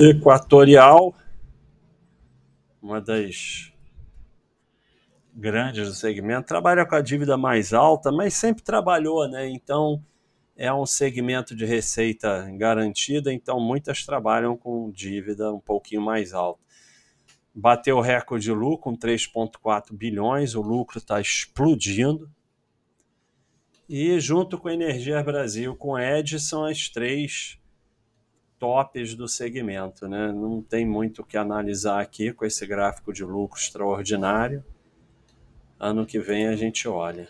Equatorial, uma das grandes do segmento, trabalha com a dívida mais alta, mas sempre trabalhou, né? Então é um segmento de receita garantida, então muitas trabalham com dívida um pouquinho mais alta. Bateu o recorde de lucro com 3,4 bilhões, o lucro está explodindo. E junto com a Energia Brasil, com a Ed, são as três tops do segmento. Né? Não tem muito o que analisar aqui com esse gráfico de lucro extraordinário. Ano que vem a gente olha.